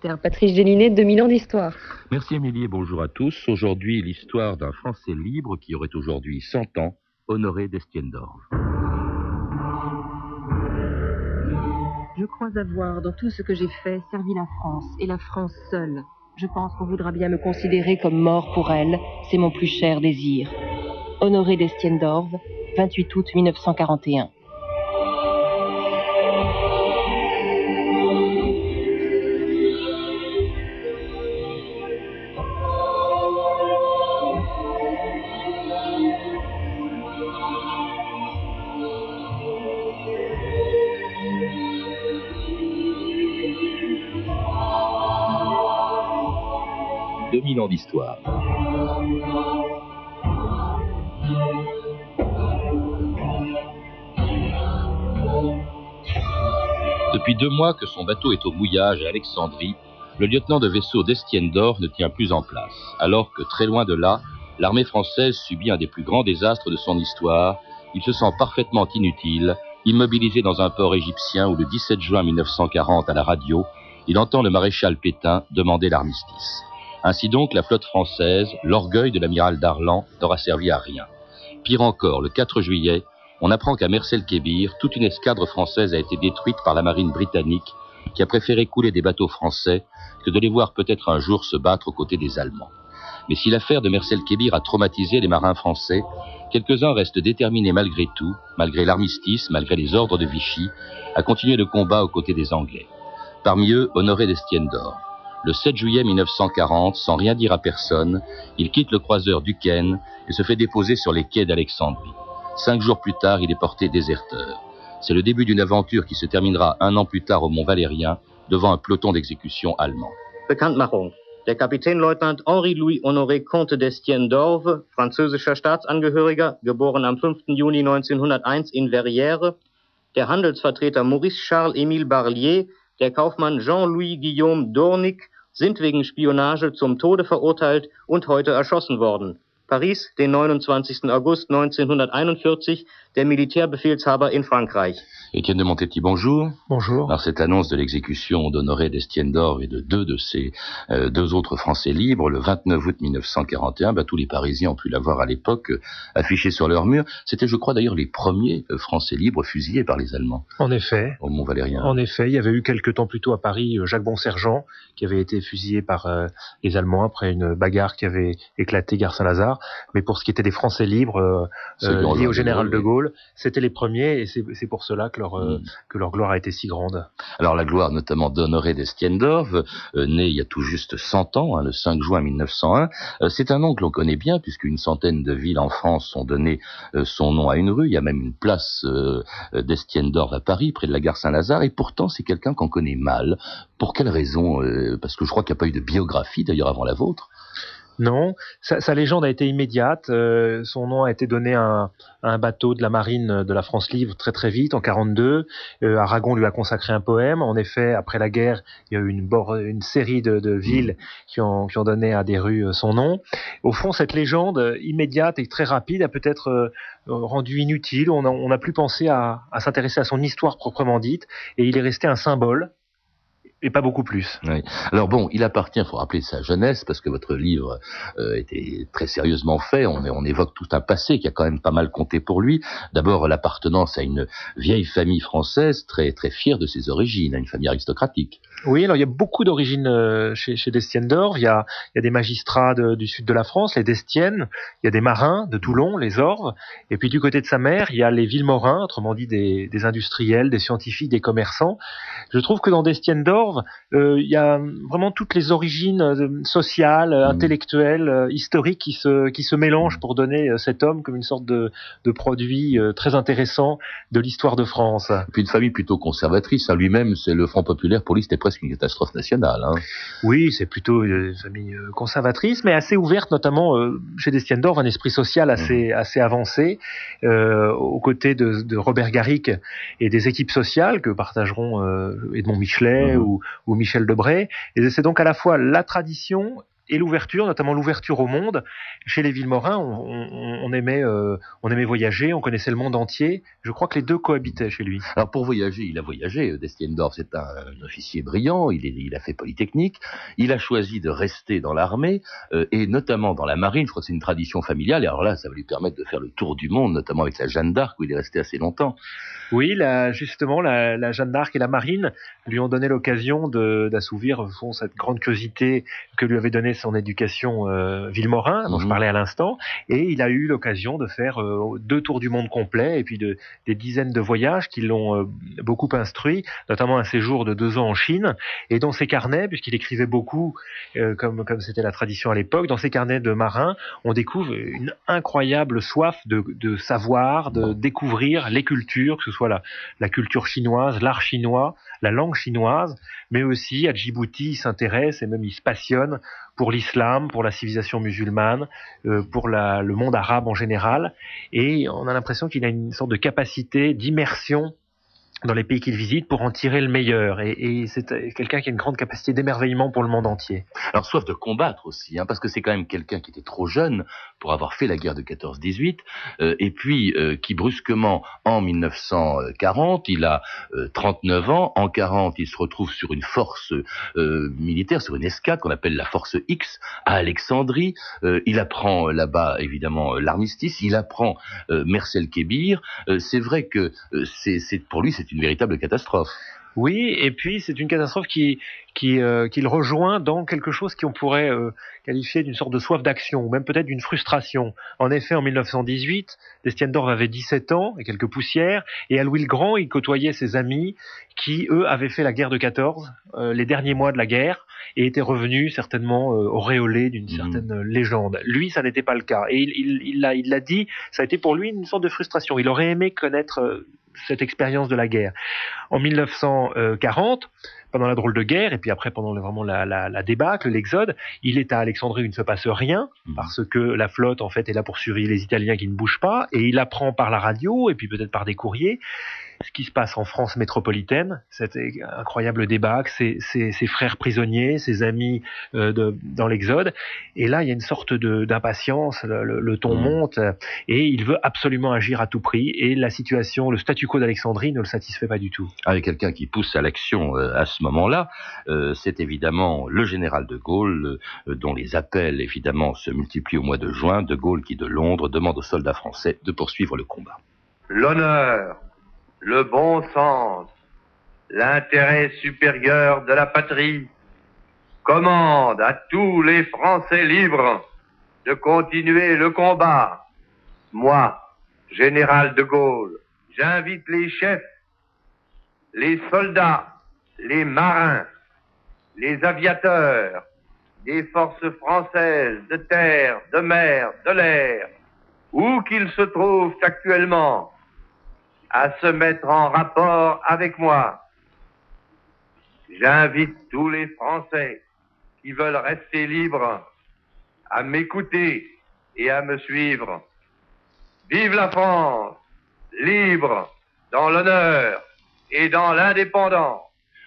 Patrice Gélinet, 2000 ans d'histoire. Merci Émilie et bonjour à tous. Aujourd'hui, l'histoire d'un Français libre qui aurait aujourd'hui 100 ans, Honoré d'Estienne d'Orge. Je crois avoir, dans tout ce que j'ai fait, servi la France, et la France seule. Je pense qu'on voudra bien me considérer comme mort pour elle, c'est mon plus cher désir. Honoré d'Estienne d'Orve, 28 août 1941. Depuis deux mois que son bateau est au mouillage à Alexandrie, le lieutenant de vaisseau d'Estienne d'Or ne tient plus en place, alors que très loin de là, l'armée française subit un des plus grands désastres de son histoire. Il se sent parfaitement inutile, immobilisé dans un port égyptien où le 17 juin 1940 à la radio, il entend le maréchal Pétain demander l'armistice. Ainsi donc, la flotte française, l'orgueil de l'amiral Darlan, n'aura servi à rien. Pire encore, le 4 juillet, on apprend qu'à Mercel-Kébir, toute une escadre française a été détruite par la marine britannique, qui a préféré couler des bateaux français que de les voir peut-être un jour se battre aux côtés des Allemands. Mais si l'affaire de Mercel-Kébir a traumatisé les marins français, quelques-uns restent déterminés malgré tout, malgré l'armistice, malgré les ordres de Vichy, à continuer le combat aux côtés des Anglais. Parmi eux, Honoré d'Estienne d'Or. Le 7 juillet 1940, sans rien dire à personne, il quitte le croiseur Duquesne et se fait déposer sur les quais d'Alexandrie. Cinq jours plus tard, il est porté déserteur. C'est le début d'une aventure qui se terminera un an plus tard au Mont Valérien, devant un peloton d'exécution allemand. Bekanntmachung. Der Kapitänleutnant Henri-Louis Honoré Comte d'Estienne d'Orve, französischer Staatsangehöriger, geboren am 5. Juni 1901 in Verrières, der Handelsvertreter Maurice Charles-Émile Barlier, der Kaufmann Jean-Louis Guillaume Dornick sind wegen Spionage zum Tode verurteilt und heute erschossen worden. Paris, den 29. August 1941, der Militärbefehlshaber in Frankreich. Étienne de Montetti, bonjour. Bonjour. Alors cette annonce de l'exécution d'Honoré d'Estienne d'Or et de deux de ses euh, deux autres Français libres, le 29 août 1941, bah, tous les Parisiens ont pu la voir à l'époque euh, affichée sur leur mur. C'était, je crois d'ailleurs, les premiers euh, Français libres fusillés par les Allemands. En effet. Au Mont Valérien. En effet, il y avait eu quelques temps plus tôt à Paris Jacques Bonsergent qui avait été fusillé par les Allemands après une bagarre qui avait éclaté gare Saint-Lazare. Mais pour ce qui était des Français libres liés au général de Gaulle, c'était les premiers et c'est pour cela que leur, euh, mm. que leur gloire a été si grande. Alors la gloire notamment d'Honoré d'Estienne d'Orve, euh, né il y a tout juste 100 ans, hein, le 5 juin 1901. Euh, c'est un nom que l'on connaît bien puisqu'une centaine de villes en France ont donné son nom à une rue. Il y a même une place d'Estienne d'Orve à Paris, près de la gare Saint-Lazare. Et pourtant, c'est quelqu'un qu'on connaît mal. Pour quelle raison Parce que je crois qu'il n'y a pas eu de biographie d'ailleurs avant la vôtre? Non, sa, légende a été immédiate. Euh, son nom a été donné à un, bateau de la marine de la France libre très très vite en 42. Euh, Aragon lui a consacré un poème. En effet, après la guerre, il y a eu une, une série de, villes qui ont, qui ont, donné à des rues euh, son nom. Au fond, cette légende immédiate et très rapide a peut-être rendu inutile. On n'a plus pensé à, à s'intéresser à son histoire proprement dite, et il est resté un symbole et pas beaucoup plus. Oui. Alors bon, il appartient, il faut rappeler sa jeunesse, parce que votre livre euh, était très sérieusement fait. On, on, évoque tout un passé qui a quand même pas mal compté pour lui. D'abord, l'appartenance à une vieille famille française très très fière de ses origines, à une famille aristocratique. Oui, alors il y a beaucoup d'origines euh, chez, chez Destienne d'Or. Il y a, il y a des magistrats du sud de la France, les Destiennes. Il y a des marins de Toulon, les Orves. Et puis du côté de sa mère, il y a les Villemorins, autrement dit des, des industriels, des scientifiques, des commerçants. Je trouve que dans Destienne euh, il y a vraiment toutes les origines euh, sociales, mmh. intellectuelles, euh, historiques qui se qui se mélangent mmh. pour donner cet homme comme une sorte de, de produit très intéressant de l'histoire de France. Et puis une famille plutôt conservatrice. À lui-même, c'est le Front populaire pour lui, c'était presque une catastrophe nationale. Hein. Oui, c'est plutôt une famille conservatrice, mais assez ouverte, notamment chez Destiendorf, un esprit social assez mmh. assez avancé, euh, aux côtés de, de, Robert Garrick et des équipes sociales que partageront Edmond Michelet ou ou Michel Debré. Et c'est donc à la fois la tradition et l'ouverture, notamment l'ouverture au monde. Chez les Villemorins, on, aimait, euh, on aimait voyager, on connaissait le monde entier. Je crois que les deux cohabitaient chez lui. Alors pour voyager, il a voyagé. Destiendorf, c'est un, officier brillant. Il, est, il a fait polytechnique. Il a choisi de rester dans l'armée et notamment dans la marine. Je crois que c'est une tradition familiale. Et alors là, ça va lui permettre de faire le tour du monde, notamment avec la Jeanne d'Arc où il est resté assez longtemps. Oui, justement, la, Jeanne d'Arc et la marine lui ont donné l'occasion d'assouvir cette grande curiosité que lui avait donnée son éducation euh, Villemorin, dont je mhm. parlais à l'instant, et il a eu l'occasion de faire euh, deux tours du monde complet et puis de, des dizaines de voyages qui l'ont euh, beaucoup instruit, notamment un séjour de deux ans en Chine, et dans ses carnets, puisqu'il écrivait beaucoup, euh, comme comme c'était la tradition à l'époque, dans ses carnets de marin, on découvre une incroyable soif de, de savoir, de découvrir les cultures, que ce soit la, la culture chinoise, l'art chinois, la langue chinoise, mais aussi à Djibouti, il s'intéresse et même il se passionne pour l'islam, pour la civilisation musulmane, euh, pour la, le monde arabe en général, et on a l'impression qu'il a une sorte de capacité d'immersion dans les pays qu'il visite pour en tirer le meilleur. Et, c'est quelqu'un qui a une grande capacité d'émerveillement pour le monde entier. Alors soif de combattre aussi, hein, parce que c'est quand même quelqu'un qui était trop jeune pour avoir fait la guerre de 14-18, euh, et puis euh, qui brusquement, en 1940, il a 39 euh, ans, en 40, il se retrouve sur une force euh, militaire, sur une escadre qu'on appelle la force X, à Alexandrie. il apprend là-bas, évidemment, l'armistice, il apprend Mercel Kébir. c'est vrai que c'est pour lui, c'est une véritable catastrophe. Oui, et puis c'est une catastrophe qui qui euh, qu'il rejoint dans quelque chose qu'on pourrait euh, qualifier d'une sorte de soif d'action, ou même peut-être d'une frustration. En effet, en 1918, Destienne avait 17 ans et quelques poussières, et à Louis le Grand, il côtoyait ses amis qui, eux, avaient fait la guerre de 14, euh, les derniers mois de la guerre, et étaient revenus certainement auréolés d'une mmh. certaine légende. Lui, ça n'était pas le cas, et il l'a il, il, dit, ça a été pour lui une sorte de frustration. Il aurait aimé connaître cette expérience de la guerre. En 1940, pendant la drôle de guerre, et puis après pendant vraiment la, la, la débâcle, l'exode, il est à Alexandrie où il ne se passe rien, mmh. parce que la flotte en fait est là pour surveiller les Italiens qui ne bougent pas, et il apprend par la radio, et puis peut-être par des courriers, ce qui se passe en France métropolitaine, cet incroyable débat, ses, ses, ses frères prisonniers, ses amis euh, de, dans l'Exode. Et là, il y a une sorte d'impatience, le, le, ton mmh. monte, et il veut absolument agir à tout prix. Et la situation, le statu quo d'Alexandrie ne le satisfait pas du tout. Avec quelqu'un qui pousse à l'action euh, à ce moment-là, euh, c'est évidemment le général de Gaulle, euh, dont les appels évidemment se multiplient au mois de juin. De Gaulle qui de Londres demande aux soldats français de poursuivre le combat. L'honneur le bon sens, l'intérêt supérieur de la patrie commande à tous les Français libres de continuer le combat. Moi, général de Gaulle, j'invite les chefs, les soldats, les marins, les aviateurs des forces françaises de terre, de mer, de l'air, où qu'ils se trouvent actuellement, à se mettre en rapport avec moi. J'invite tous les Français qui veulent rester libres à m'écouter et à me suivre. Vive la France, libre, dans l'honneur et dans l'indépendance.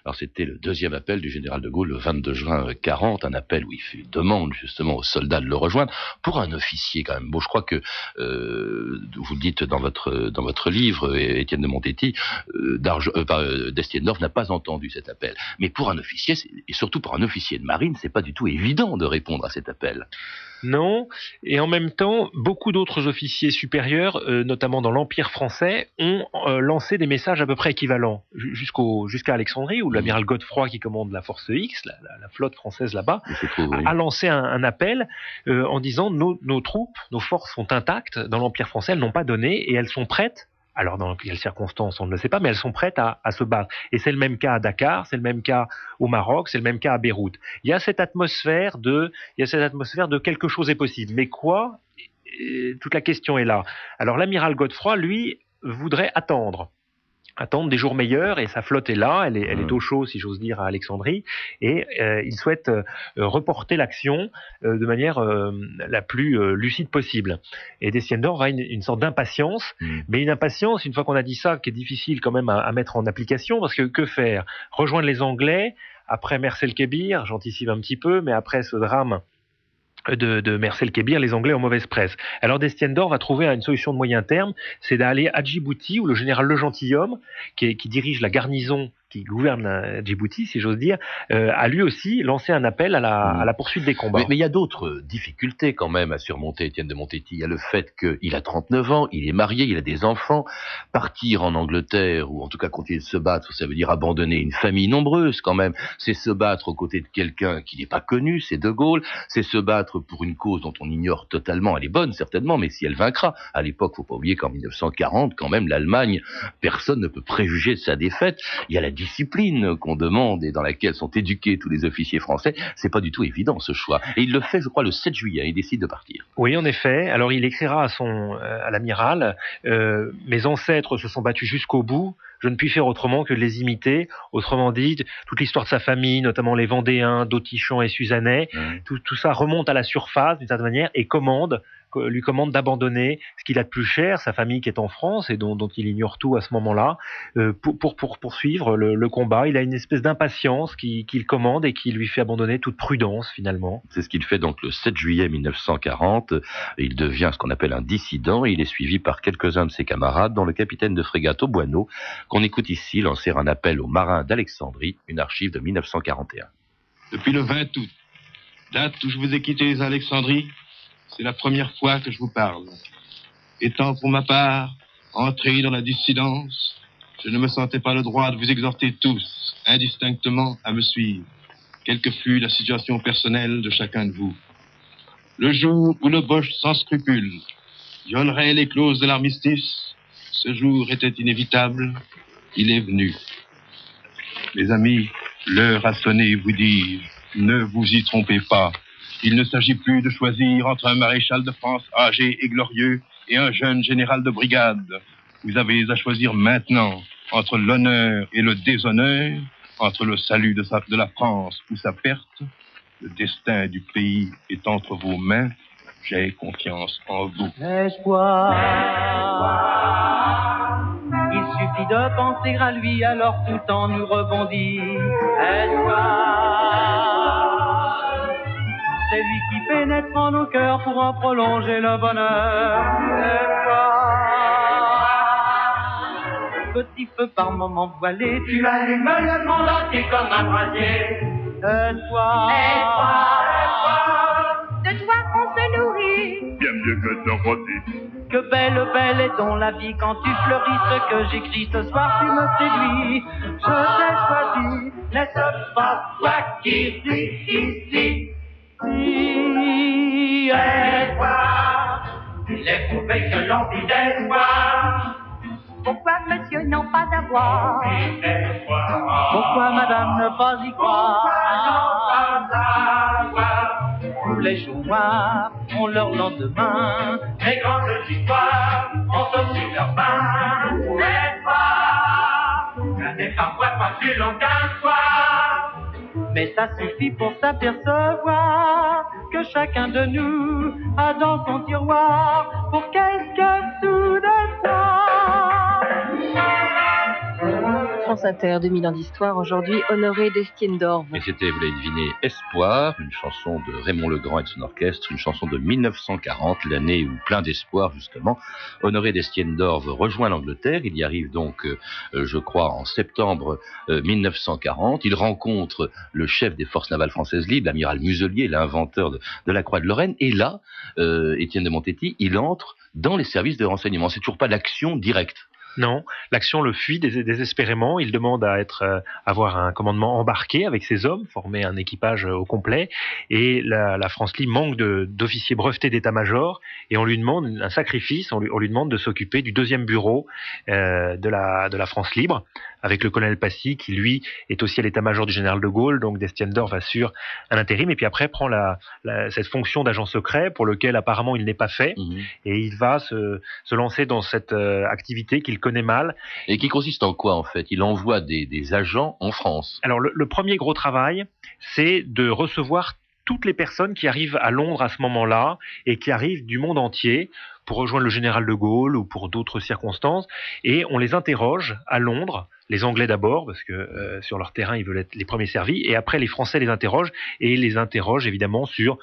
Alors c'était le deuxième appel du général de Gaulle le 22 juin 40, un appel où il demande justement aux soldats de le rejoindre pour un officier quand même. Bon, je crois que euh, vous le dites dans votre dans votre livre, Étienne de Montetti, euh, euh, euh n'a pas entendu cet appel. Mais pour un officier, et surtout pour un officier de marine, c'est pas du tout évident de répondre à cet appel. Non, et en même temps, beaucoup d'autres officiers supérieurs, euh, notamment dans l'Empire français, ont euh, lancé des messages à peu près équivalents. Jusqu'au jusqu'à Alexandrie, où l'amiral mmh. Godefroy, qui commande la force X, la, flotte française là-bas, a, lancé un, appel euh, en disant nos, nos troupes, nos forces sont intactes dans l'Empire français, elles n'ont pas donné et elles sont prêtes alors, dans quelles circonstances, on ne le sait pas, mais elles sont prêtes à, se battre. Et c'est le même cas à Dakar, c'est le même cas au Maroc, c'est le même cas à Beyrouth. Il y a cette atmosphère de, il y a cette atmosphère de quelque chose est possible. Mais quoi? Toute la question est là. Alors, l'amiral Godefroy, lui, voudrait attendre attendre des jours meilleurs et sa flotte est là, elle est, elle est au chaud si j'ose dire à Alexandrie et euh, il souhaite euh, reporter l'action euh, de manière la plus lucide possible. Et Desciendor va une, une sorte d'impatience, mm. mais une impatience une fois qu'on a dit ça qui est difficile quand même à, à, mettre en application parce que que faire? Rejoindre les Anglais après Mercel Kébir, j'anticipe un petit peu, mais après ce drame de, de Mercel Kébir, les Anglais en mauvaise presse. Alors Destienne d'Or va trouver une solution de moyen terme, c'est d'aller à Djibouti où le général Le Gentilhomme, qui, qui dirige la garnison qui gouverne Djibouti, si j'ose dire, euh, a lui aussi lancé un appel à la, mmh. à la poursuite des combats. Mais, il y a d'autres difficultés quand même à surmonter, Étienne de Montetti. Il y a le fait qu'il a 39 ans, il est marié, il a des enfants. Partir en Angleterre, ou en tout cas continuer de se battre, ça veut dire abandonner une famille nombreuse quand même. C'est se battre aux côtés de quelqu'un qui n'est pas connu, c'est De Gaulle. C'est se battre pour une cause dont on ignore totalement, elle est bonne certainement, mais si elle vaincra. À l'époque, faut pas oublier qu'en 1940, quand même, l'Allemagne, personne ne peut préjuger de sa défaite. Il y a la discipline qu'on demande et dans laquelle sont éduqués tous les officiers français, c'est pas du tout évident ce choix. Et il le fait, je crois, le 7 juillet. Il décide de partir. Oui, en effet. Alors il écrira à son euh, à l'amiral euh, Mes ancêtres se sont battus jusqu'au bout. Je ne puis faire autrement que de les imiter. Autrement dit, toute l'histoire de sa famille, notamment les Vendéens, d'Autichan et Suzanais, mmh. tout, tout, ça remonte à la surface d'une certaine manière et commande lui commande d'abandonner ce qu'il a de plus cher, sa famille qui est en France et dont, il ignore tout à ce moment-là, euh, pour, pour, poursuivre le, combat. Il a une espèce d'impatience qu'il commande et qui lui fait abandonner toute prudence finalement. C'est ce qu'il fait donc le 7 juillet 1940. Il devient ce qu'on appelle un dissident et il est suivi par quelques-uns de ses camarades, dont le capitaine de frégate Bueno, qu'on écoute ici lancer un appel aux marins d'Alexandrie, une archive de 1941. Depuis le 20 août, date où je vous ai quitté les Alexandries, c'est la première fois que je vous parle. Étant pour ma part entré dans la dissidence, je ne me sentais pas le droit de vous exhorter tous, indistinctement, à me suivre, quelle que fût la situation personnelle de chacun de vous. Le jour où le Boche sans scrupule violerait les clauses de l'armistice, ce jour était inévitable, il est venu. Mes amis, l'heure a sonné, vous dire, ne vous y trompez pas. Il ne s'agit plus de choisir entre un maréchal de France âgé et glorieux et un jeune général de brigade. Vous avez à choisir maintenant entre l'honneur et le déshonneur, entre le salut de, la France ou sa perte. Le destin du pays est entre vos mains. J'ai confiance en vous. Espoir. Il suffit de penser à lui, alors tout en nous rebondit. Espoir c'est lui qui pénètre en nos cœurs pour en prolonger le bonheur. Petit feu par moment voilé, tu allumes le monde entier comme un brasier. Espoir, espoir, de toi on se nourrit. Bien mieux que de rôti. Que belle, belle est ton la vie quand tu fleuris ce que j'écris ce soir, tu me séduis. Je t'ai choisi, n'est-ce pas toi qui vis ici? Si espoir, il est prouvé que l'on vit d'espoir. Pourquoi monsieur n'en pas avoir Pourquoi madame ne pas y croire Tous les jours noirs ont leur lendemain. Les grandes histoires ont aussi leur fin. L'espoir, ça n'est parfois pas plus long qu'un soir mais ça suffit pour s'apercevoir que chacun de nous a dans son tiroir pour quelques sous France Inter, 2000 ans d'histoire. Aujourd'hui, Honoré d'Estienne d'Orve. Et c'était, vous l'avez deviné, Espoir, une chanson de Raymond Legrand et de son orchestre, une chanson de 1940, l'année où plein d'espoir, justement, Honoré d'Estienne d'Orve rejoint l'Angleterre. Il y arrive donc, euh, je crois, en septembre 1940. Euh, il rencontre le chef des forces navales françaises libres, l'amiral Muselier, l'inventeur de, la Croix de Lorraine. Et là, euh, Étienne de Montetti, il entre dans les services de renseignement. C'est toujours pas l'action directe. Non, l'action le fuit désespérément. Il demande à être, euh, avoir un commandement embarqué avec ses hommes, former un équipage euh, au complet. Et la, France libre manque d'officiers brevetés d'état-major et on lui demande un sacrifice. On lui, demande de s'occuper du deuxième bureau euh, de la France libre avec le colonel Passy qui lui est aussi à l'état-major du général de Gaulle. Donc Destiendorf assure un intérim et puis après prend la, cette fonction d'agent secret pour lequel apparemment il n'est pas fait mhm. et il va se, se lancer dans cette activité qu'il connaît mal. Et qui consiste en quoi en fait? Il envoie des, agents en France. Alors le, premier gros travail, c'est de recevoir toutes les personnes qui arrivent à Londres à ce moment-là et qui arrivent du monde entier pour rejoindre le général de Gaulle ou pour d'autres circonstances, et on les interroge à Londres, les Anglais d'abord, parce que euh, sur leur terrain ils veulent être les premiers servis, et après les Français les interrogent, et les interrogent évidemment sur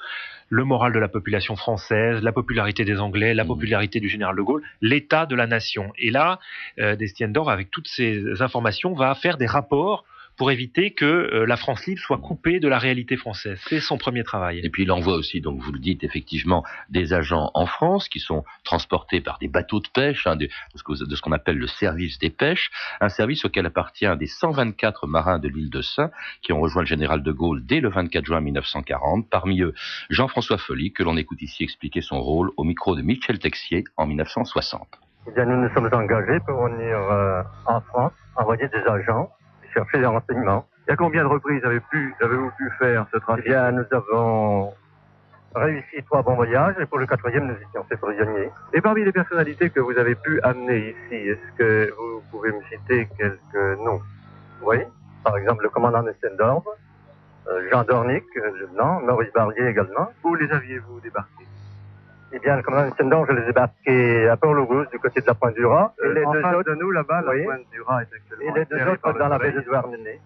le moral de la population française, la popularité des Anglais, la Mmh. popularité du général de Gaulle, l'état de la nation. Et là, euh, Destienne-Dor, avec toutes ces informations, va faire des rapports pour éviter que euh, la France libre soit coupée de la réalité française. C'est son premier travail. Et puis il envoie aussi, donc vous le dites effectivement, des agents en France qui sont transportés par des bateaux de pêche, hein, de, de ce que- de ce qu'on appelle le service des pêches, un service auquel appartient des 124 marins de l'île de Saint qui ont rejoint le général de Gaulle dès le 24 juin 1940. Parmi eux, Jean-François Folly, que l'on écoute ici expliquer son rôle au micro de Michel Texier en 1960. Eh bien, nous nous sommes engagés pour venir euh, en France, envoyer des agents, chercher des renseignements. Et à combien de reprises avez-vous pu faire ce Eh trafic bien, nous avons réussi trois bons voyages et pour le quatrième, nous étions faits prisonniers. Et parmi les personnalités que vous avez pu amener ici, est-ce que vous pouvez me citer quelques noms? Oui, par exemple, le commandant de Stendorf, euh, Jean Dornick, euh, lieutenant, Maurice Barbier également. Où les aviez-vous débarqués? Eh bien, le commandant je les ai débarqués à Port-Lougus, du côté de la Pointe du. Euh, et les En deux face autres, de nous, là-bas, la Oui. pointe du Raz est et les deux autres dans la baie de Douarnenez.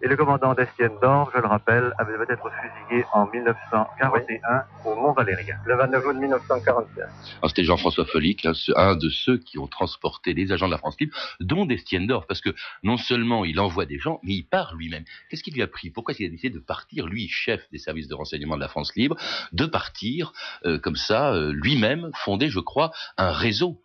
Et le commandant d'Estienne d'Or, je le rappelle, avait être fusillé en 1941 au Mont Valérien. Le 29 août 1945. Alors, C'était Jean-François Folic, hein, ce- un de ceux qui ont transporté les agents de la France libre, dont Destienne-Dor, parce que non seulement il envoie des gens, mais il part lui-même. Qu'est-ce qui lui a pris? Pourquoi il a décidé de partir, lui, chef des services de renseignement de la France libre, de partir euh, comme ça, euh, lui-même, fonder, je crois, un réseau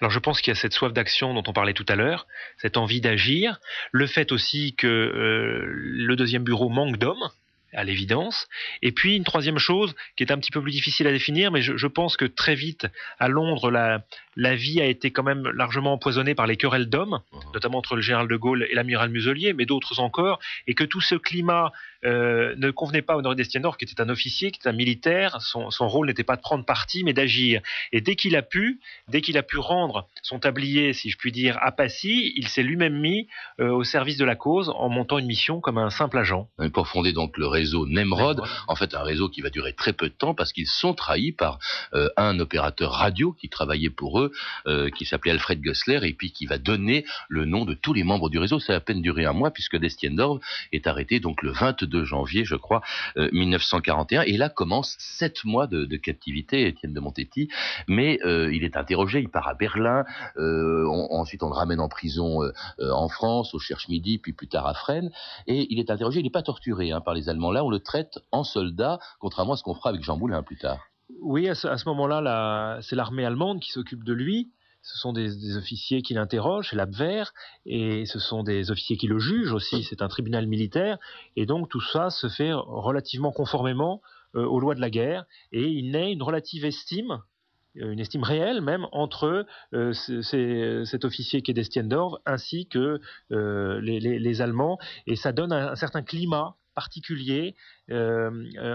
Alors je pense qu'il y a cette soif d'action dont on parlait tout à l'heure, cette envie d'agir, le fait aussi que euh, le deuxième bureau manque d'hommes, à l'évidence, et puis une troisième chose qui est un petit peu plus difficile à définir, mais je, je pense que très vite à Londres, la, la vie a été quand même largement empoisonnée par les querelles d'hommes, notamment entre le général de Gaulle et l'amiral Muselier, mais d'autres encore, et que tout ce climat euh, ne convenait pas à Honoré Destienor, qui était un officier, qui était un militaire, son, son rôle n'était pas de prendre parti, mais d'agir. Et dès qu'il a pu, dès qu'il a pu rendre son tablier, si je puis dire, à Passy, il s'est lui-même mis euh, au service de la cause en montant une mission comme un simple agent. pour fonder donc le réseau Nemrod, en fait un réseau qui va durer très peu de temps parce qu'ils sont trahis par euh, un opérateur radio qui travaillait pour eux, euh, qui s'appelait Alfred Gossler, et puis qui va donner le nom de tous les membres du réseau. Ça a à peine duré un mois puisque Destiendorf est arrêté donc le 22 janvier, je crois, euh, 1941, et là commence sept mois de, de captivité, Étienne de Montetti, mais euh, il est interrogé, il part à Berlin, euh, on- ensuite on le ramène en prison euh, euh, en France, au Cherche Midi, puis plus tard à Fresnes, et il est interrogé, il n'est pas torturé hein, par les Allemands. Là, on le traite en soldat, contrairement à ce qu'on fera avec Jean Moulin plus tard. Oui, à ce, moment-là, c'est l'armée allemande qui s'occupe de lui. Ce sont des, officiers qui l'interrogent, c'est l'Abwehr, et ce sont des officiers qui le jugent aussi, c'est un tribunal militaire, et donc tout ça se fait relativement conformément euh, aux lois de la guerre, et il naît une relative estime, euh, une estime réelle même, entre euh, cet officier qui est Destiendorf ainsi que les, Allemands, et ça donne un certain climat particulier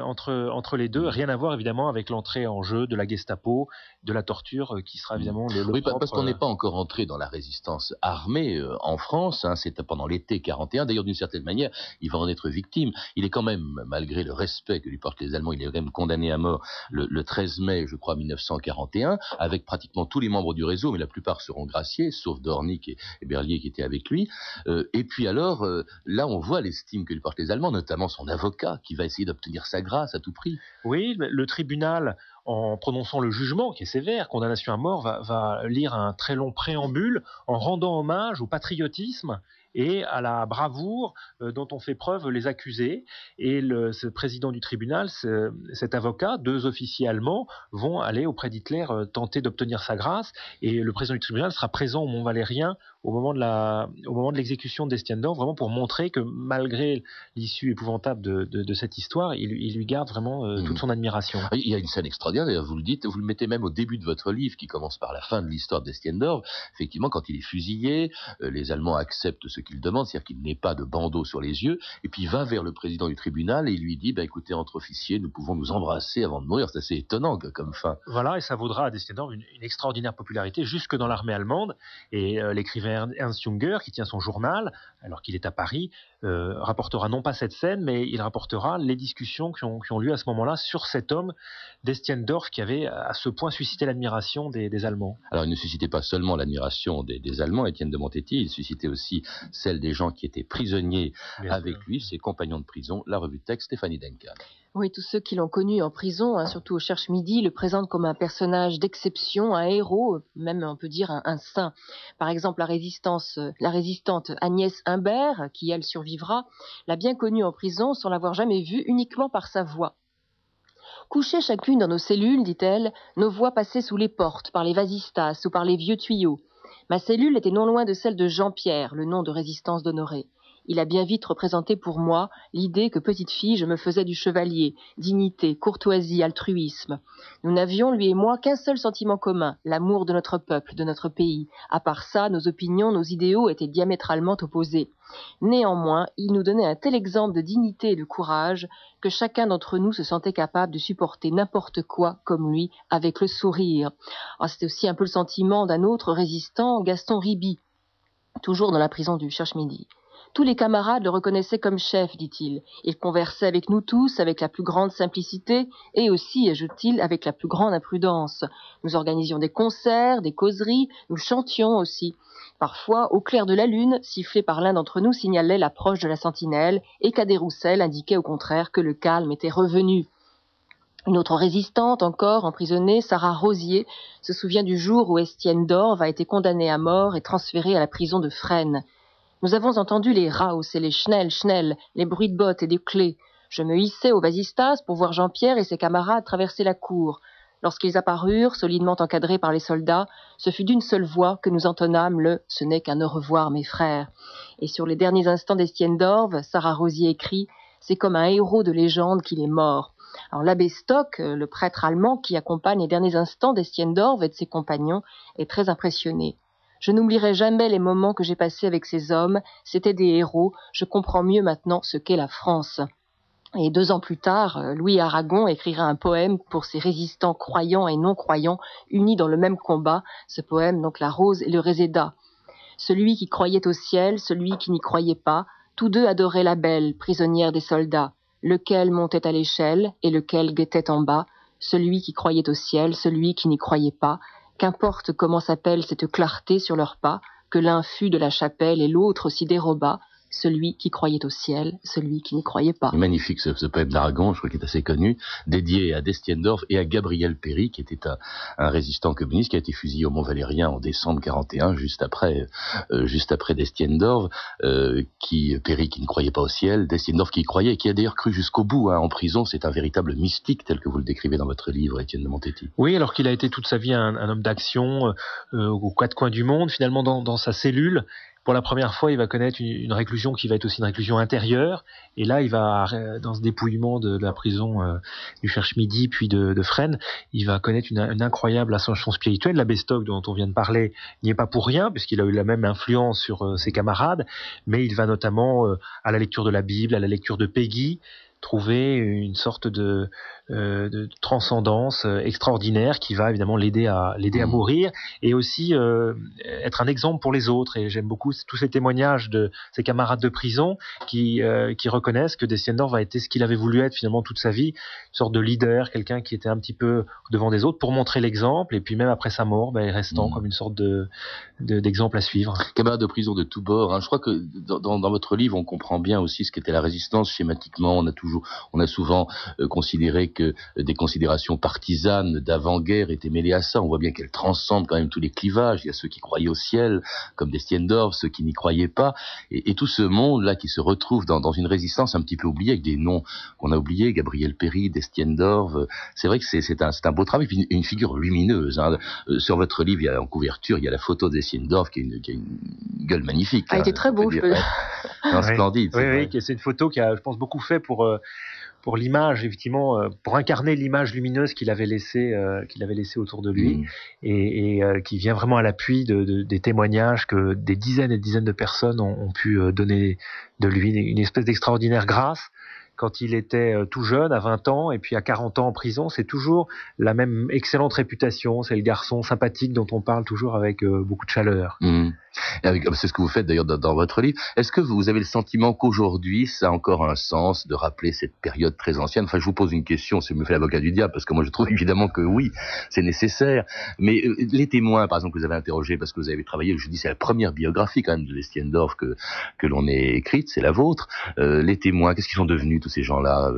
entre, entre les deux, rien à voir évidemment avec l'entrée en jeu de la Gestapo, de la torture, euh, qui sera évidemment le, le Oui, pa- parce qu'on n'est euh, pas encore entré dans la résistance armée euh, en France. Hein, C'était pendant l'été 41. D'ailleurs, d'une certaine manière, il va en être victime. Il est quand même, malgré le respect que lui portent les Allemands, il est quand même condamné à mort le, le 13 mai, je crois, 1941, avec pratiquement tous les membres du réseau, mais la plupart seront graciés, sauf Dornick et, et Berlier qui étaient avec lui. Euh, et puis alors, euh, là, on voit l'estime que lui portent les Allemands, notamment son avocat, qui va essayer d'obtenir sa grâce à tout prix. Oui, le tribunal, en prononçant le jugement, qui est sévère, condamnation à mort, va, va lire un très long préambule en rendant hommage au patriotisme et à la bravoure euh, dont ont fait preuve les accusés. Et le ce président du tribunal, ce- cet avocat, deux officiers allemands, vont aller auprès d'Hitler euh, tenter d'obtenir sa grâce. Et le président du tribunal sera présent au Mont Valérien au moment de la, au moment de l'exécution d'Estiendorf, vraiment pour montrer que malgré l'issue épouvantable de, de- de cette histoire, il, il lui garde vraiment euh, toute Mhm. son admiration. Ah, Il y a une scène extraordinaire, vous le dites, vous le mettez même au début de votre livre qui commence par la fin de l'histoire d'Estiendorf. Effectivement, quand il est fusillé, les Allemands acceptent ce qu'il demande, c'est-à-dire qu'il n'ait pas de bandeau sur les yeux, et puis il va vers le président du tribunal et il lui dit, bah, écoutez, entre officiers, nous pouvons nous embrasser avant de mourir. C'est assez étonnant comme fin. Voilà, et ça vaudra à une, une extraordinaire popularité jusque dans l'armée allemande. Et euh, l'écrivain Ernst Junger, qui tient son journal, alors qu'il est à Paris, euh, rapportera non pas cette scène, mais il rapportera les discussions qui ont, qui ont lieu à ce moment-là sur cet homme d'Estiendorf qui avait à ce point suscité l'admiration des, des Allemands. Alors, il ne suscitait pas seulement l'admiration des, des Allemands, Étienne de Montetti, il suscitait aussi celle des gens qui étaient prisonniers Bien avec sûr. lui, ses compagnons de prison, la revue de texte Stéphanie Duncan. Oui, tous ceux qui l'ont connu en prison, hein, surtout au Cherche Midi, le présentent comme un personnage d'exception, un héros, même on peut dire un, saint. Par exemple, la, résistance, la résistante Agnès Humbert, qui elle survivra, l'a bien connue en prison sans l'avoir jamais vue, uniquement par sa voix. Couchées chacune dans nos cellules, dit-elle, nos voix passaient sous les portes, par les vasistas ou par les vieux tuyaux. Ma cellule était non loin de celle de Jean-Pierre, le nom de résistance d'Honoré il a bien vite représenté pour moi l'idée que petite fille je me faisais du chevalier, dignité, courtoisie, altruisme. Nous n'avions, lui et moi, qu'un seul sentiment commun, l'amour de notre peuple, de notre pays. À part ça, nos opinions, nos idéaux étaient diamétralement opposés. Néanmoins, il nous donnait un tel exemple de dignité et de courage que chacun d'entre nous se sentait capable de supporter n'importe quoi comme lui avec le sourire. Ah, C'était aussi un peu le sentiment d'un autre résistant, Gaston Riby, toujours dans la prison du Cherche-Midi. Tous les camarades le reconnaissaient comme chef, dit-il. Il conversait avec nous tous avec la plus grande simplicité et aussi, ajoute-t-il, avec la plus grande imprudence. Nous organisions des concerts, des causeries, nous chantions aussi. Parfois, au clair de la lune, sifflé par l'un d'entre nous signalait l'approche de la sentinelle et Cadet Roussel indiquait au contraire que le calme était revenu. Une autre résistante encore, emprisonnée, Sarah Rosier, se souvient du jour où Estienne d'Orve a été condamnée à mort et transférée à la prison de Fresnes. Nous avons entendu les raus et les schnell schnell, les bruits de bottes et de clés. Je me hissai au vasistas pour voir Jean-Pierre et ses camarades traverser la cour. Lorsqu'ils apparurent, solidement encadrés par les soldats, ce fut d'une seule voix que nous entonnâmes le Ce n'est qu'un au revoir, mes frères. Et sur les derniers instants d'Estienne d'Orve, Sarah Rosier écrit C'est comme un héros de légende qu'il est mort. Alors l'abbé Stock, le prêtre allemand qui accompagne les derniers instants d'Estienne d'Orve et de ses compagnons, est très impressionné. Je n'oublierai jamais les moments que j'ai passés avec ces hommes. C'étaient des héros. Je comprends mieux maintenant ce qu'est la France. Et deux ans plus tard, Louis Aragon écrira un poème pour ces résistants croyants et non croyants unis dans le même combat. Ce poème, donc La Rose et le Réséda. Celui qui croyait au ciel, celui qui n'y croyait pas, tous deux adoraient la belle, prisonnière des soldats, lequel montait à l'échelle et lequel guettait en bas, celui qui croyait au ciel, celui qui n'y croyait pas, Qu'importe comment s'appelle cette clarté sur leurs pas, que l'un fut de la chapelle et l'autre s'y déroba, celui qui croyait au ciel, celui qui n'y croyait pas. Magnifique ce, ce poème d'Aragon, je crois qu'il est assez connu, dédié à Destiendorf et à Gabriel Péry, qui était un, un, résistant communiste qui a été fusillé au Mont Valérien en décembre 41, juste après, euh, juste après Destiendorf, euh, qui Péry qui ne croyait pas au ciel, Destiendorf qui y croyait et qui a d'ailleurs cru jusqu'au bout. Hein, en prison, c'est un véritable mystique tel que vous le décrivez dans votre livre, Étienne de Montetti. Oui, alors qu'il a été toute sa vie un, un homme d'action euh, aux quatre coins du monde, finalement dans, dans sa cellule, pour la première fois, il va connaître une, une, réclusion qui va être aussi une réclusion intérieure. Et là, il va, dans ce dépouillement de, la prison euh, du Cherche-Midi, puis de, Fresnes, il va connaître une, incroyable ascension spirituelle. L'abbé Stock, dont on vient de parler, n'y est pas pour rien, puisqu'il a eu la même influence sur euh, ses camarades. Mais il va notamment, euh, à la lecture de la Bible, à la lecture de Peggy, trouver une sorte de, euh, de transcendance euh, extraordinaire qui va évidemment l'aider à l'aider à mourir et aussi euh, être un exemple pour les autres et j'aime beaucoup tous ces témoignages de ses camarades de prison qui euh, qui reconnaissent que Destiendorf a été ce qu'il avait voulu être finalement toute sa vie une sorte de leader quelqu'un qui était un petit peu devant des autres pour montrer l'exemple et puis même après sa mort ben, restant mmh. comme une sorte de d'exemple de, à suivre camarades de prison de tous bords hein. je crois que dans votre livre on comprend bien aussi ce qu'était la résistance schématiquement on a toujours on a souvent euh, considéré que des considérations partisanes d'avant-guerre étaient mêlées à ça. On voit bien qu'elles transcendent quand même tous les clivages. Il y a ceux qui croyaient au ciel, comme Destiendorf, ceux qui n'y croyaient pas, et, et, tout ce monde-là qui se retrouve dans, dans, une résistance un petit peu oubliée, avec des noms qu'on a oubliés, Gabriel Péry, Destiendorf. C'est vrai que c'est un, un beau travail, une, une figure lumineuse. Hein. Euh, sur votre livre, il y a en couverture, il y a la photo de Destiendorf qui, qui a une, gueule magnifique. Ah, il était très beau, je peux dire. Ouais. splendide. Oui, oui, c'est une photo qui a, je pense, beaucoup fait pour euh, pour l'image, effectivement, euh, pour incarner l'image lumineuse qu'il avait laissée, euh, qu'il avait laissé autour de lui, mmh. et, et euh, qui vient vraiment à l'appui de, de, des témoignages que des dizaines et des dizaines de personnes ont, ont pu donner de lui, une espèce d'extraordinaire grâce quand il était tout jeune, à 20 ans, et puis à 40 ans en prison, c'est toujours la même excellente réputation. C'est le garçon sympathique dont on parle toujours avec beaucoup de chaleur. Mmh. C'est ce que vous faites d'ailleurs dans, dans, votre livre. Est-ce que vous avez le sentiment qu'aujourd'hui, ça a encore un sens de rappeler cette période très ancienne? Enfin, je vous pose une question, c'est me fait l'avocat du diable, parce que moi je trouve évidemment que oui, c'est nécessaire. Mais euh, les témoins, par exemple, que vous avez interrogés, parce que vous avez travaillé, je dis, c'est la première biographie quand même de Lestiendorf que, que l'on ait écrite, c'est la vôtre. Euh, les témoins, qu'est-ce qu'ils sont devenus tous ces gens-là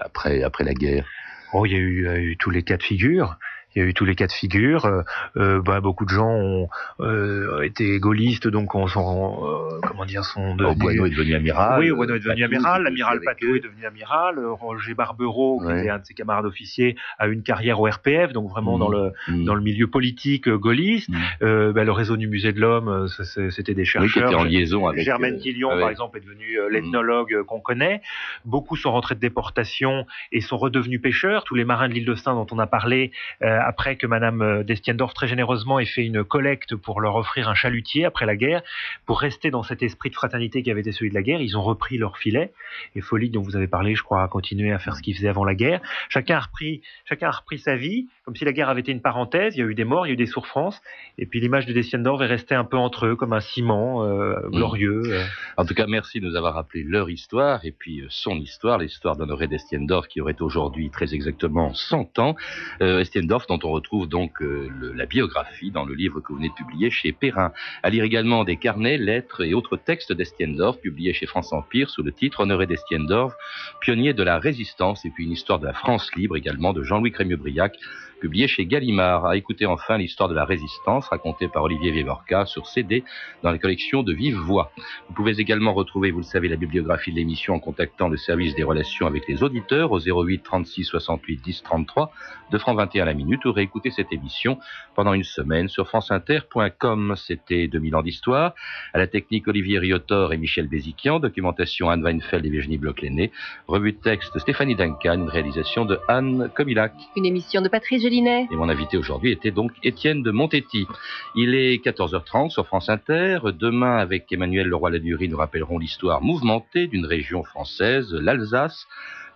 après, après la guerre? Oh, il y a eu tous les cas de figure il y a eu tous les cas de figure. Euh, euh, bah, beaucoup de gens ont euh, été gaullistes, donc on sont, euh, comment dire, sont devenus. est devenu amiral. Oui, Bueno est devenu amiral. L'amiral Patou est devenu amiral. Roger Barbereau, qui était un de ses camarades officiers, a eu une carrière au RPF, donc vraiment dans le mmh. dans le milieu politique gaulliste. Mmh. Bah, le réseau du musée de l'homme, c'était des chercheurs. Oui, qui étaient en liaison avec. Germaine Tillion, par exemple, est devenu mmh. l'ethnologue qu'on connaît. Beaucoup sont rentrés de déportation et sont redevenus pêcheurs. Tous les marins de l'île de Saint dont on a parlé après que Madame euh, Destiendorf très généreusement ait fait une collecte pour leur offrir un chalutier après la guerre, pour rester dans cet esprit de fraternité qui avait été celui de la guerre. Ils ont repris leur filet. Et Folie, dont vous avez parlé, je crois, a continué à faire ce qu'ils faisaient avant la guerre. Chacun a repris, chacun a repris sa vie, comme si la guerre avait été une parenthèse. Il y a eu des morts, il y a eu des souffrances. Et puis l'image de Destiendorf est restée un peu entre eux, comme un ciment euh, mm. glorieux. Euh. En tout cas, merci de nous avoir rappelé leur histoire et puis son histoire, l'histoire d'Honoré Destiendorf qui aurait aujourd'hui très exactement 100 ans. Euh, Destiendorf on retrouve donc euh, la biographie dans le livre que vous venez de publier chez Perrin. À lire également des carnets, lettres et autres textes d'Estiendorf publiés chez France Empire sous le titre Honoré d'Estiendorf, pionnier de la résistance et puis une histoire de la France libre également de Jean-Louis Crémieux-Briac publié chez Gallimard. À écouter enfin l'histoire de la résistance racontée par Olivier Vivorca sur CD dans les collections de Vive Voix. Vous pouvez également retrouver, vous le savez, la bibliographie de l'émission en contactant le service des relations avec les auditeurs au 08 36 68 10 33 de francs 21 à la minute ou réécouter cette émission pendant une semaine sur franceinter.com. C'était 2000 ans d'histoire. À la technique Olivier Riotor et Michel Béziquian, documentation Anne Weinfeld et Virginie Bloch-Lenné, revue de texte Stéphanie Duncan, une réalisation de Anne Comilac. Une émission de Patrice et mon invité aujourd'hui était donc Étienne de Montetti. Il est 14h30 sur France Inter. Demain, avec Emmanuel Leroy-Ladurie, nous rappellerons l'histoire mouvementée d'une région française, l'Alsace.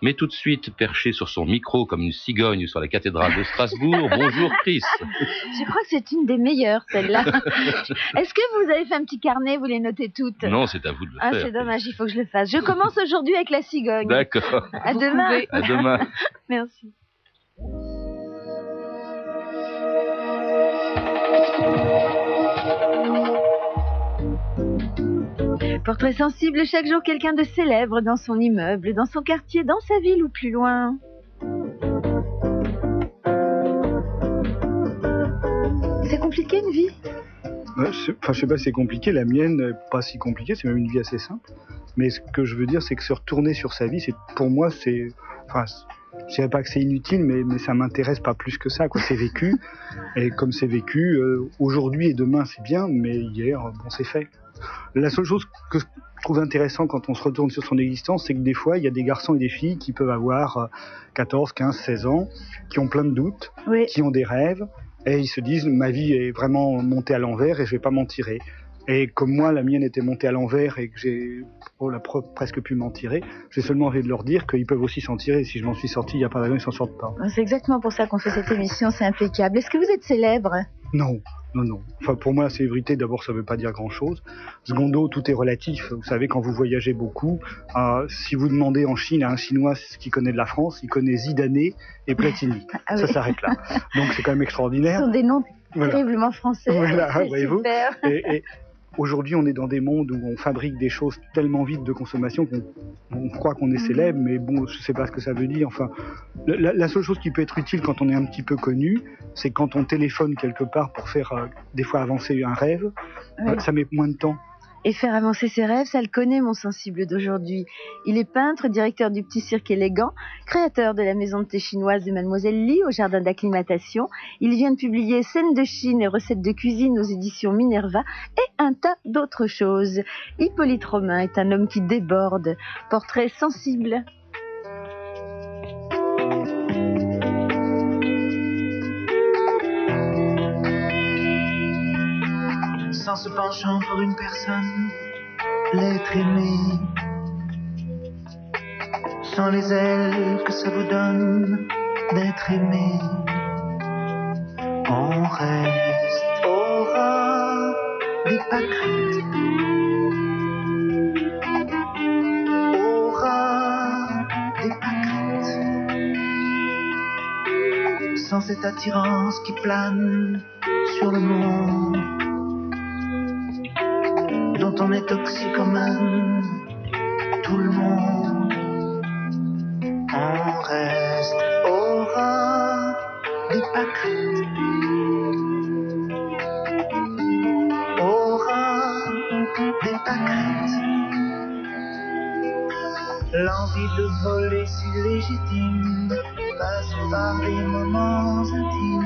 Mais tout de suite, perché sur son micro comme une cigogne sur la cathédrale de Strasbourg, bonjour Chris. Je crois que c'est une des meilleures, celle-là. Est-ce que vous avez fait un petit carnet, vous les notez toutes? Non, c'est à vous de le ah, faire. C'est dommage, il faut que je le fasse. Je commence aujourd'hui avec la cigogne. D'accord. À demain. À demain. Merci. Portrait sensible chaque jour quelqu'un de célèbre dans son immeuble, dans son quartier, dans sa ville ou plus loin. C'est compliqué une vie? Enfin, je sais pas, c'est compliqué. La mienne, pas si compliquée, c'est même une vie assez simple. Mais ce que je veux dire, c'est que se retourner sur sa vie, c'est pour moi, c'est, je dirais pas que c'est inutile, mais, mais ça m'intéresse pas plus que ça. Quoi. C'est vécu. Et comme c'est vécu, euh, aujourd'hui et demain c'est bien, mais hier, bon, c'est fait. La seule chose que je trouve intéressant quand on se retourne sur son existence, c'est que des fois, il y a des garçons et des filles qui peuvent avoir 14, 15, 16 ans, qui ont plein de doutes, qui ont des rêves, et ils se disent, ma vie est vraiment montée à l'envers et je vais pas m'en tirer. Et comme moi, la mienne était montée à l'envers et que j'ai oh, presque pu m'en tirer, j'ai seulement envie de leur dire qu'ils peuvent aussi s'en tirer. Si je m'en suis sorti, il n'y a pas de raison qu'ils s'en sortent pas. C'est exactement pour ça qu'on fait cette émission, c'est impeccable. Est-ce que vous êtes célèbre? Non, non, non. Enfin, pour moi, la célébrité, d'abord, ça ne veut pas dire grand-chose. Secondo, tout est relatif. Vous savez, quand vous voyagez beaucoup, euh, si vous demandez en Chine à un Chinois ce qu'il connaît de la France, il connaît Zidané et Platini. Ah ça s'arrête là. Donc, c'est quand même extraordinaire. Ce sont des noms terriblement français. Voilà, voyez-vous. et, Aujourd'hui, on est dans des mondes où on fabrique des choses tellement vite de consommation qu'on croit qu'on est mhm. célèbre, mais bon, je sais pas ce que ça veut dire. Enfin, la, seule chose qui peut être utile quand on est un petit peu connu, c'est quand on téléphone quelque part pour faire euh, des fois avancer un rêve. Euh, ça met moins de temps et faire avancer ses rêves, ça le connaît mon sensible d'aujourd'hui. Il est peintre, directeur du Petit Cirque élégant, créateur de la maison de thé chinoise de Mademoiselle Li au jardin d'acclimatation. Il vient de publier Scènes de Chine et recettes de cuisine aux éditions Minerva et un tas d'autres choses. Hippolyte Romain est un homme qui déborde. Portrait sensible. En se penchant pour une personne, l'être aimé, sans les ailes que ça vous donne d'être aimé, on reste au ras des. Au ras des. Sans cette attirance qui plane sur le monde on est toxicomane, tout le monde en reste aura d'hypocrite. Aura d'hypocrite. L'envie de voler si légitime passe par des moments intimes.